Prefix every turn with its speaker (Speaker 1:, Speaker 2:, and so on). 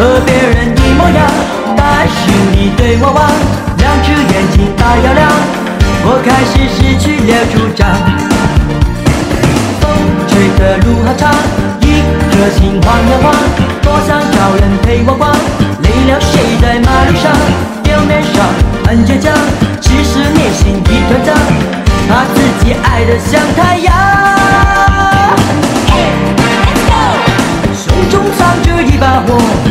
Speaker 1: 和别人一模样，但是你对我望，两只眼睛大又亮，我开始失去了主张。风吹的路好长，一颗心晃呀晃，多想找人陪我逛，累了睡在马路上，表面上很倔强，其实内心一团糟，怕自己爱得像太阳。手中藏着一把火。